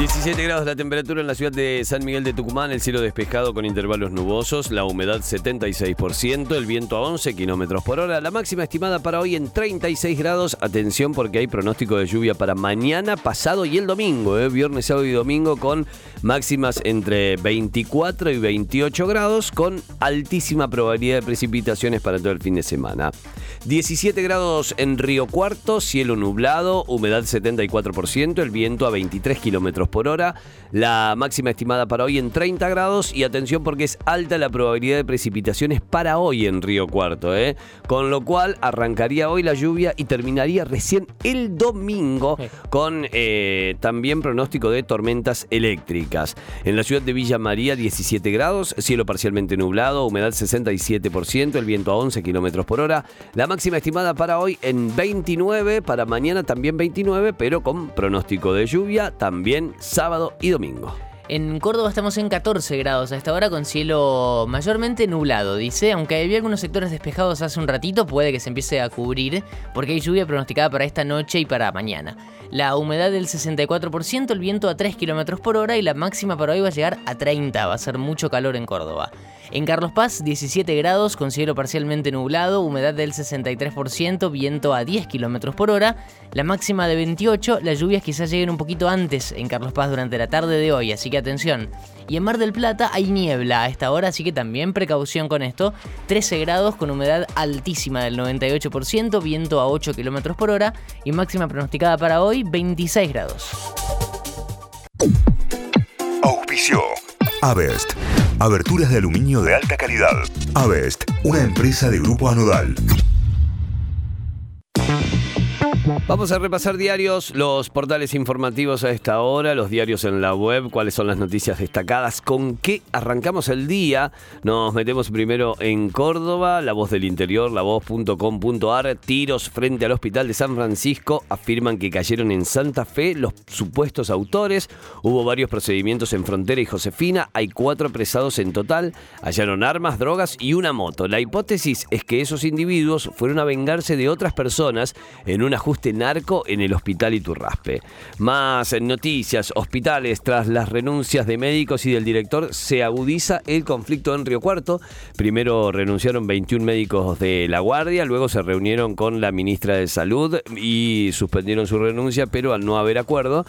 17 grados la temperatura en la ciudad de San Miguel de Tucumán, el cielo despejado con intervalos nubosos, la humedad 76%, el viento a 11 kilómetros por hora, la máxima estimada para hoy en 36 grados. Atención porque hay pronóstico de lluvia para mañana, pasado y el domingo, ¿eh? viernes, sábado y domingo, con máximas entre 24 y 28 grados, con altísima probabilidad de precipitaciones para todo el fin de semana. 17 grados en Río Cuarto, cielo nublado, humedad 74%, el viento a 23 kilómetros por hora, la máxima estimada para hoy en 30 grados y atención porque es alta la probabilidad de precipitaciones para hoy en Río Cuarto, ¿eh? con lo cual arrancaría hoy la lluvia y terminaría recién el domingo con eh, también pronóstico de tormentas eléctricas. En la ciudad de Villa María 17 grados, cielo parcialmente nublado, humedad 67%, el viento a 11 kilómetros por hora, la máxima estimada para hoy en 29, para mañana también 29, pero con pronóstico de lluvia también sábado y domingo. En Córdoba estamos en 14 grados a esta hora con cielo mayormente nublado, dice, aunque había algunos sectores despejados hace un ratito, puede que se empiece a cubrir porque hay lluvia pronosticada para esta noche y para mañana. La humedad del 64%, el viento a 3 km por hora y la máxima para hoy va a llegar a 30, va a ser mucho calor en Córdoba. En Carlos Paz, 17 grados, con cielo parcialmente nublado, humedad del 63%, viento a 10 km por hora, la máxima de 28, las lluvias quizás lleguen un poquito antes en Carlos Paz durante la tarde de hoy, así que atención. Y en Mar del Plata hay niebla a esta hora, así que también precaución con esto. 13 grados con humedad altísima del 98%, viento a 8 km por hora y máxima pronosticada para hoy 26 grados. Auspicio. Avest. Aberturas de aluminio de alta calidad. Avest, una empresa de grupo anodal. Vamos a repasar diarios, los portales informativos a esta hora, los diarios en la web, cuáles son las noticias destacadas, con qué arrancamos el día. Nos metemos primero en Córdoba, la voz del interior, la voz.com.ar, tiros frente al hospital de San Francisco, afirman que cayeron en Santa Fe los supuestos autores, hubo varios procedimientos en Frontera y Josefina, hay cuatro apresados en total, hallaron armas, drogas y una moto. La hipótesis es que esos individuos fueron a vengarse de otras personas en un narco en el hospital Iturraspe. Más noticias, hospitales, tras las renuncias de médicos y del director, se agudiza el conflicto en Río Cuarto. Primero renunciaron 21 médicos de la Guardia, luego se reunieron con la ministra de Salud y suspendieron su renuncia, pero al no haber acuerdo,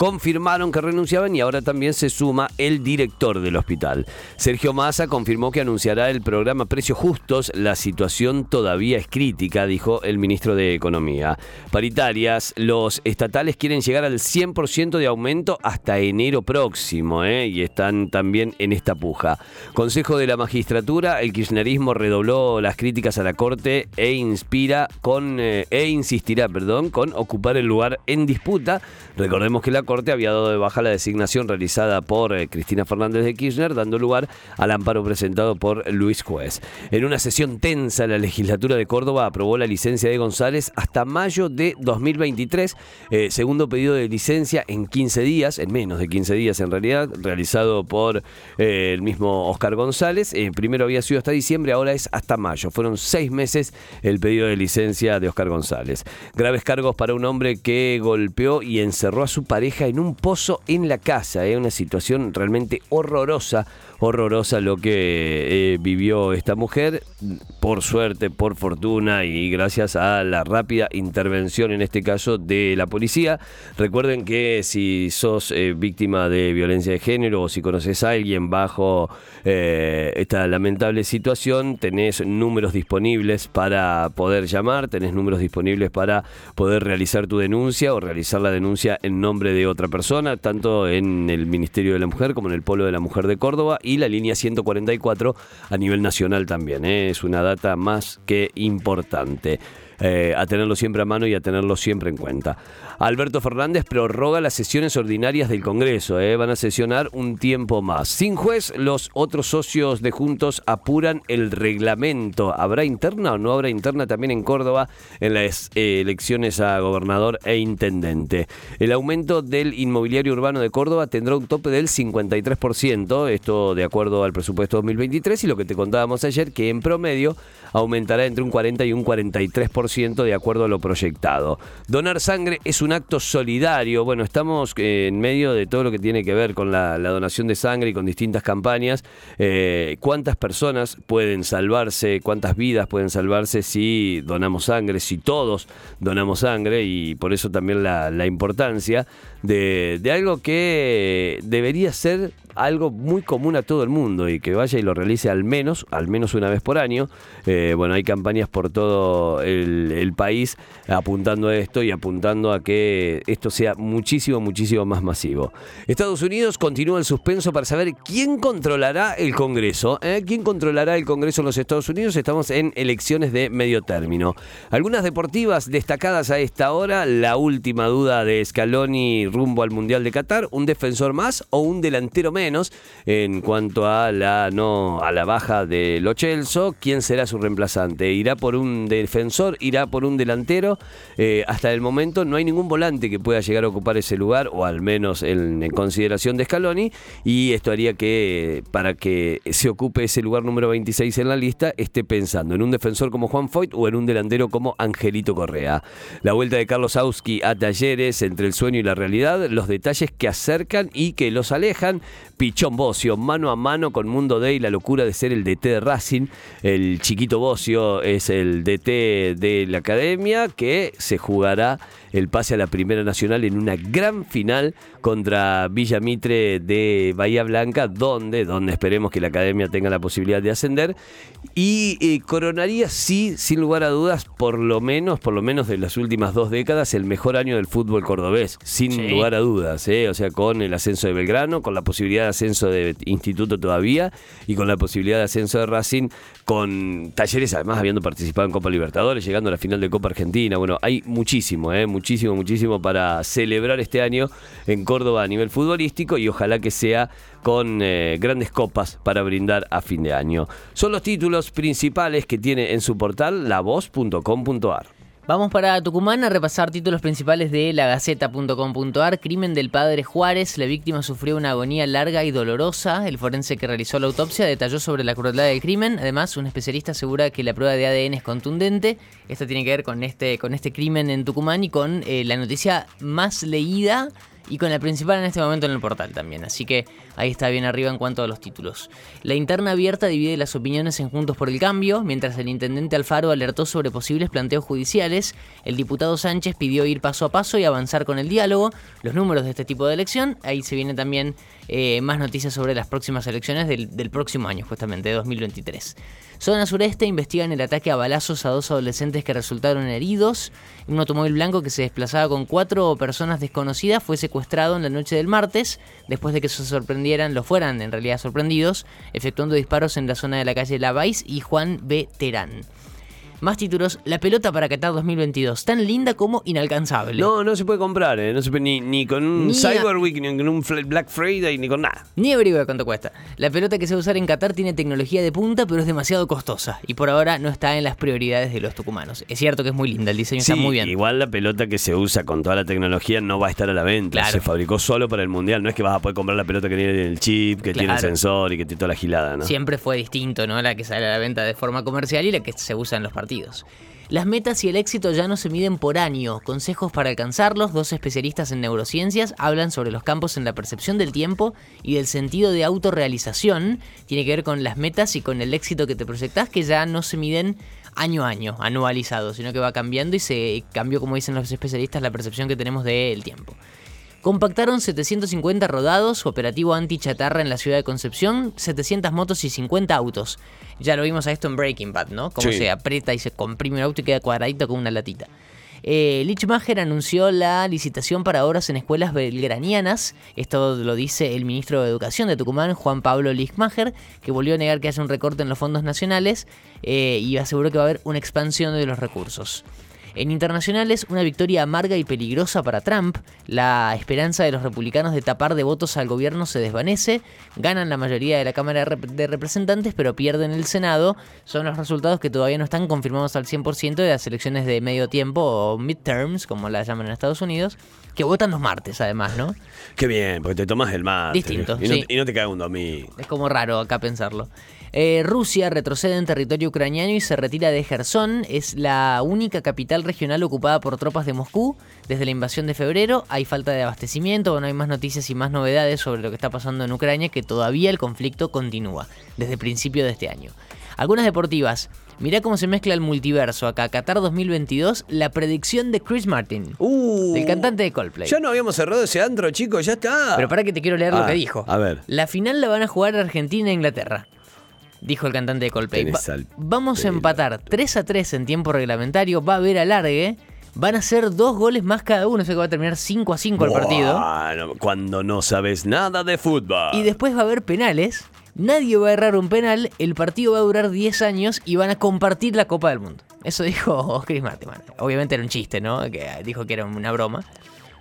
confirmaron que renunciaban y ahora también se suma el director del hospital. Sergio Massa confirmó que anunciará el programa Precios Justos. La situación todavía es crítica, dijo el ministro de Economía. Paritarias, los estatales quieren llegar al 100% de aumento hasta enero próximo ¿eh? y están también en esta puja. Consejo de la Magistratura, el kirchnerismo redobló las críticas a la Corte e inspira con eh, e insistirá, perdón, con ocupar el lugar en disputa. Recordemos que la Corte había dado de baja la designación realizada por eh, Cristina Fernández de Kirchner, dando lugar al amparo presentado por Luis Juez. En una sesión tensa, la legislatura de Córdoba aprobó la licencia de González hasta mayo de 2023, eh, segundo pedido de licencia en 15 días, en menos de 15 días en realidad, realizado por eh, el mismo Oscar González. primero había sido hasta diciembre, ahora es hasta mayo. Fueron seis meses el pedido de licencia de Oscar González. Graves cargos para un hombre que golpeó y encerró a su pareja en un pozo en la casa. Es ¿eh? una situación realmente horrorosa, horrorosa lo que eh, vivió esta mujer. Por suerte, por fortuna y gracias a la rápida intervención en este caso de la policía. Recuerden que si sos eh, víctima de violencia de género o si conoces a alguien bajo esta lamentable situación, tenés números disponibles para poder llamar, tenés números disponibles para poder realizar tu denuncia o realizar la denuncia en nombre de otra persona, tanto en el Ministerio de la Mujer como en el Polo de la Mujer de Córdoba la línea 144 a nivel nacional también. ¿eh? Es una data más que importante. Eh, a tenerlo siempre a mano y a tenerlo siempre en cuenta. Alberto Fernández prorroga las sesiones ordinarias del Congreso, eh, van a sesionar un tiempo más. Sin juez, los otros socios de Juntos apuran el reglamento. ¿Habrá interna o no habrá interna también en Córdoba en las eh, elecciones a gobernador e intendente? El aumento del inmobiliario urbano de Córdoba tendrá un tope del 53%, esto de acuerdo al presupuesto 2023 y lo que te contábamos ayer, que en promedio aumentará entre un 40 y un 43% de acuerdo a lo proyectado. Donar sangre es un acto solidario. Bueno, estamos eh, en medio de todo lo que tiene que ver con la, donación de sangre y con distintas campañas. Eh, ¿Cuántas personas pueden salvarse? ¿Cuántas vidas pueden salvarse si donamos sangre? Si todos donamos sangre y por eso también la, importancia de, de algo que debería ser algo muy común a todo el mundo y que vaya y lo realice al menos, al menos una vez por año. Eh, bueno, hay campañas por todo el, país apuntando a esto y apuntando a que esto sea muchísimo, muchísimo más masivo. Estados Unidos continúa el suspenso para saber quién controlará el Congreso. ¿eh? ¿Quién controlará el Congreso en los Estados Unidos? Estamos en elecciones de medio término. Algunas deportivas destacadas a esta hora, la última duda de Scaloni rumbo al Mundial de Qatar, un defensor más o un delantero menos en cuanto a la no a la baja de Lo Celso, ¿quién será su reemplazante? ¿Irá por un defensor? ¿Irá por un delantero? Eh, hasta el momento no hay ningún volante que pueda llegar a ocupar ese lugar, o al menos en, consideración de Scaloni, y esto haría que para que se ocupe ese lugar número 26 en la lista, esté pensando en un defensor como Juan Foyt o en un delantero como Angelito Correa. La vuelta de Carlos Auski a talleres entre el sueño y la realidad, los detalles que acercan y que los alejan, Pichón Bocio, mano a mano con Mundo Day, la locura de ser el DT de Racing. El chiquito Bocio es el DT de la academia que se jugará el pase a la Primera Nacional en una gran final contra Villa Mitre de Bahía Blanca, donde, donde esperemos que la academia tenga la posibilidad de ascender. Y eh, coronaría, sí, sin lugar a dudas, por lo menos, por lo menos de las últimas dos décadas, el mejor año del fútbol cordobés, sin lugar a dudas. ¿eh? O sea, con el ascenso de Belgrano, con la posibilidad de ascenso de Instituto todavía y con la posibilidad de ascenso de Racing, con talleres además habiendo participado en Copa Libertadores, llegando a la final de Copa Argentina. Bueno, hay muchísimo, ¿eh? muchísimo, muchísimo para celebrar este año en Córdoba a nivel futbolístico y ojalá que sea con eh, grandes copas para brindar a fin de año. Son los títulos principales que tiene en su portal lavoz.com.ar. Vamos para Tucumán a repasar títulos principales de lagaceta.com.ar. Crimen del padre Juárez. La víctima sufrió una agonía larga y dolorosa. El forense que realizó la autopsia detalló sobre la crueldad del crimen. Además, un especialista asegura que la prueba de ADN es contundente. Esto tiene que ver con este, con este crimen en Tucumán y con eh, la noticia más leída y con la principal en este momento en el portal también. Así que ahí está bien arriba en cuanto a los títulos. La interna abierta divide las opiniones en Juntos por el Cambio, mientras el intendente Alfaro alertó sobre posibles planteos judiciales, el diputado Sánchez pidió ir paso a paso y avanzar con el diálogo, los números de este tipo de elección, ahí se viene también eh, más noticias sobre las próximas elecciones del, del próximo año, justamente, de 2023. Zona Sureste investigan el ataque a balazos a dos adolescentes que resultaron heridos. Un automóvil blanco que se desplazaba con cuatro personas desconocidas fue secuestrado en la noche del martes, después de que se sorprendieran, lo fueran en realidad sorprendidos, efectuando disparos en la zona de la calle Lavais y Juan B. Terán. Más títulos, La pelota para Qatar 2022, tan linda como inalcanzable. No, no se puede comprar, ¿eh? no se ni, ni, con un Cyber Week, ni con un Black Friday, ni con nada. Ni averigua cuánto cuesta. La pelota que se va a usar en Qatar tiene tecnología de punta, pero es demasiado costosa y por ahora no está en las prioridades de los tucumanos. Es cierto que es muy linda, el diseño está muy bien. Igual la pelota que se usa con toda la tecnología no va a estar a la venta. Se fabricó solo para el mundial. No es que vas a poder comprar la pelota que tiene el chip, que tiene el sensor y que tiene toda la gilada, ¿no? Siempre fue distinto, ¿no? La que sale a la venta de forma comercial y la que se usa en los Las metas y el éxito ya no se miden por año. Consejos para alcanzarlos. Dos especialistas en neurociencias hablan sobre los campos en la percepción del tiempo y del sentido de autorrealización. Tiene que ver con las metas y con el éxito que te proyectas que ya no se miden año a año, anualizado, sino que va cambiando y se cambió, como dicen los especialistas, la percepción que tenemos del tiempo. Compactaron 750 rodados, operativo anti-chatarra en la ciudad de Concepción, 700 motos y 50 autos. Ya lo vimos a esto en Breaking Bad, ¿no? Cómo se aprieta y se comprime un auto y queda cuadradito con una latita. Eh, Lichmacher anunció la licitación para obras en escuelas belgranianas. Esto lo dice el ministro de Educación de Tucumán, Juan Pablo Lichmacher, que volvió a negar que haya un recorte en los fondos nacionales eh, y aseguró que va a haber una expansión de los recursos. En internacionales, una victoria amarga y peligrosa para Trump. La esperanza de los republicanos de tapar de votos al gobierno se desvanece. Ganan la mayoría de la Cámara de Representantes, pero pierden el Senado. Son los resultados que todavía no están confirmados al 100% de las elecciones de medio tiempo o midterms, como las llaman en Estados Unidos, que votan los martes además, ¿no? Qué bien, porque te tomas el martes. Distinto, Y no, sí. y no te cae un domingo. Es como raro acá pensarlo. Eh, Rusia retrocede en territorio ucraniano y se retira de Gerson. Es la única capital regional ocupada por tropas de Moscú desde la invasión de febrero. Hay falta de abastecimiento, bueno, hay más noticias y más novedades sobre lo que está pasando en Ucrania, que todavía el conflicto continúa desde el principio de este año. Algunas deportivas. Mirá cómo se mezcla el multiverso acá. Qatar 2022, la predicción de Chris Martin, Uh, del cantante de Coldplay. Ya no habíamos cerrado ese antro, chicos, ya está. Pero para que te quiero leer lo Ah, que dijo. a ver. La final la van a jugar Argentina e Inglaterra. Dijo el cantante de Coldplay. Al vamos a empatar 3 a 3 en tiempo reglamentario. Va a haber alargue. Van a ser dos goles más cada uno. O sea que va a terminar 5 a 5 el partido. Cuando no sabes nada de fútbol. Y después va a haber penales. Nadie va a errar un penal. El partido va a durar 10 años y van a compartir la Copa del Mundo. Eso dijo Chris Martin. Obviamente era un chiste, ¿no? Que dijo que era una broma.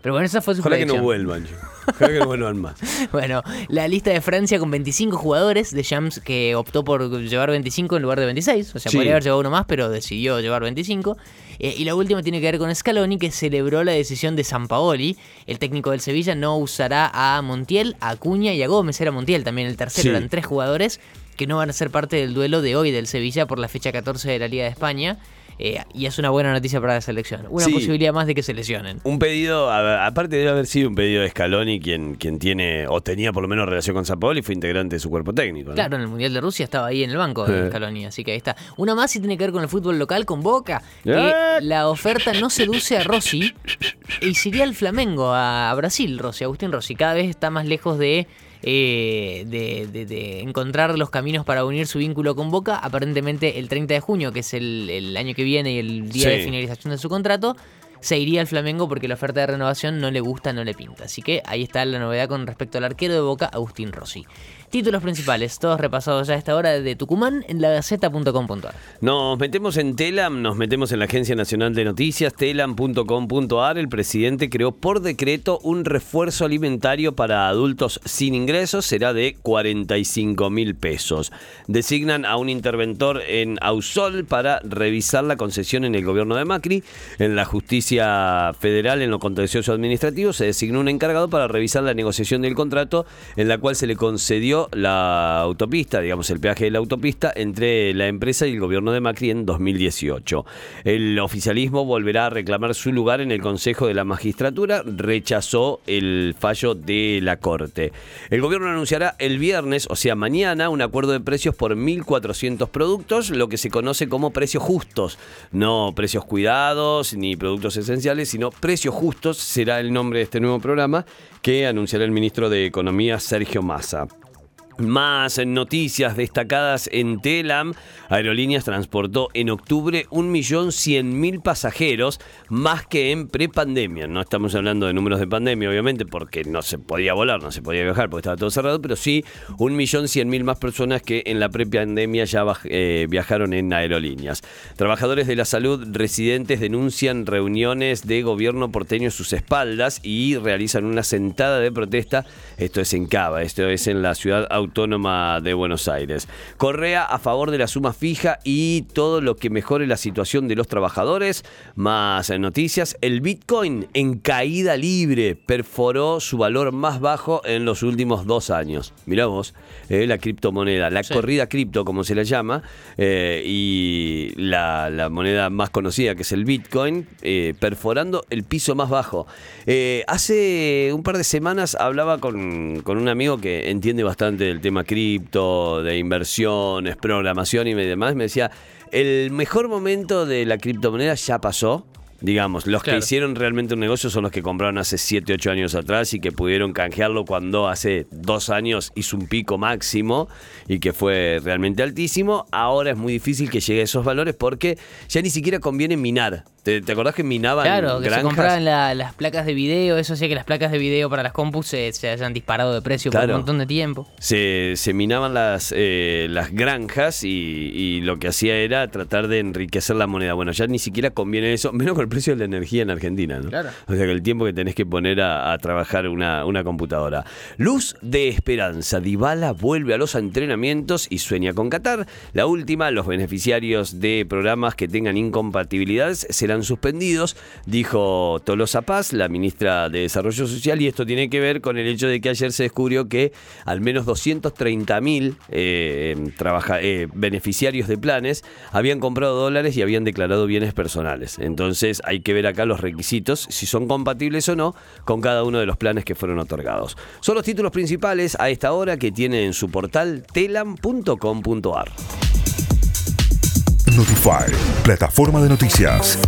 Pero bueno, esa fue su Ojalá que no vuelvan. Ojalá que no vuelvan más. Bueno, la lista de Francia con 25 jugadores de Shams que optó por llevar 25 en lugar de 26. O sea, Sí. podría haber llevado uno más, pero decidió llevar 25. Eh, y la última tiene que ver con Scaloni, que celebró la decisión de Sampaoli. El técnico del Sevilla no usará a Montiel, a Acuña y a Gómez. Era Montiel también el tercero. Sí. Eran tres jugadores que no van a ser parte del duelo de hoy del Sevilla por la fecha 14 de la Liga de España. Eh, y es una buena noticia para la selección. Una Sí. posibilidad más de que se lesionen. Un pedido, a aparte debe haber sido un pedido de Scaloni, quien, quien tiene, o tenía por lo menos relación con y fue integrante de su cuerpo técnico. ¿no? Claro, en el Mundial de Rusia estaba ahí en el banco de Eh. Scaloni, así que ahí está. Una más y tiene que ver con el fútbol local, con Boca, que Eh. la oferta no seduce a Rossi y se iría al Flamengo, a, a Brasil, Rossi, Agustín Rossi. Cada vez está más lejos de, eh, de, de- de encontrar los caminos para unir su vínculo con Boca. Aparentemente el 30 de junio, que es el, el año que viene y el día de finalización de su contrato, se iría al Flamengo porque la oferta de renovación no le gusta, no le pinta. Así que ahí está la novedad con respecto al arquero de Boca, Agustín Rossi. Títulos principales, todos repasados ya a esta hora de Tucumán en lagaceta.com.ar. Nos metemos en Telam, nos metemos en la Agencia Nacional de Noticias, telam.com.ar. El presidente creó por decreto un refuerzo alimentario para adultos sin ingresos, será de 45 mil pesos. Designan a un interventor en Ausol para revisar la concesión en el gobierno de Macri. En la justicia federal, en lo contencioso administrativo, se designó un encargado para revisar la negociación del contrato en la cual se le concedió la autopista, digamos el peaje de la autopista, entre la empresa y el gobierno de Macri en 2018. El oficialismo volverá a reclamar su lugar en el Consejo de la Magistratura, rechazó el fallo de la Corte. El gobierno anunciará el viernes, o sea mañana, un acuerdo de precios por 1.400 productos, lo que se conoce como precios justos, no precios cuidados ni productos esenciales, sino precios justos será el nombre de este nuevo programa que anunciará el ministro de Economía Sergio Massa. Más noticias destacadas en Telam. Aerolíneas transportó en octubre 1.100.000 pasajeros, más que en prepandemia. No estamos hablando de números de pandemia, obviamente, porque no se podía volar, no se podía viajar, porque estaba todo cerrado, pero sí 1.100.000 más personas que en la prepandemia ya eh, viajaron en aerolíneas. Trabajadores de la salud residentes denuncian reuniones de gobierno porteño a sus espaldas y realizan una sentada de protesta. Esto es en Cava, esto es en la ciudad autónoma de Buenos Aires. Correa a favor de la suma fija y todo lo que mejore la situación de los trabajadores. Más noticias. El Bitcoin en caída libre perforó su valor más bajo en los últimos dos años. Mirá vos, eh, la criptomoneda, la Sí. corrida cripto, como se la llama, eh, y la, la moneda más conocida, que es el Bitcoin, eh, perforando el piso más bajo. Hace un par de semanas hablaba con, con un amigo que entiende bastante del tema cripto, de inversiones, programación y demás. Me decía, el mejor momento de la criptomoneda ya pasó. Digamos, los Claro. que hicieron realmente un negocio son los que compraron hace 7, 8 años atrás y que pudieron canjearlo cuando hace dos años hizo un pico máximo y que fue realmente altísimo. Ahora es muy difícil que llegue a esos valores porque ya ni siquiera conviene minar. ¿Te, te acordás que minaban Claro, que se granjas? compraban la- las placas de video, eso hacía que las placas de video para las compus se, se hayan disparado de precio por un montón de tiempo. se, se minaban las, eh, las granjas y, y lo que hacía era tratar de enriquecer la moneda. Bueno, ya ni siquiera conviene eso, menos con el precio de la energía en Argentina, ¿no? Claro. O sea que el tiempo que tenés que poner a, a trabajar una, una computadora. Luz de esperanza. Dybala vuelve a los entrenamientos y sueña con Qatar. La última, los beneficiarios de programas que tengan incompatibilidades serán suspendidos, dijo Tolosa Paz, la ministra de Desarrollo Social, y esto tiene que ver con el hecho de que ayer se descubrió que al menos 230 mil beneficiarios de planes habían comprado dólares y habían declarado bienes personales. Hay que ver acá los requisitos, si son compatibles o no, con cada uno de los planes que fueron otorgados. Son los títulos principales a esta hora que tiene en su portal telam.com.ar. Notify, plataforma de noticias.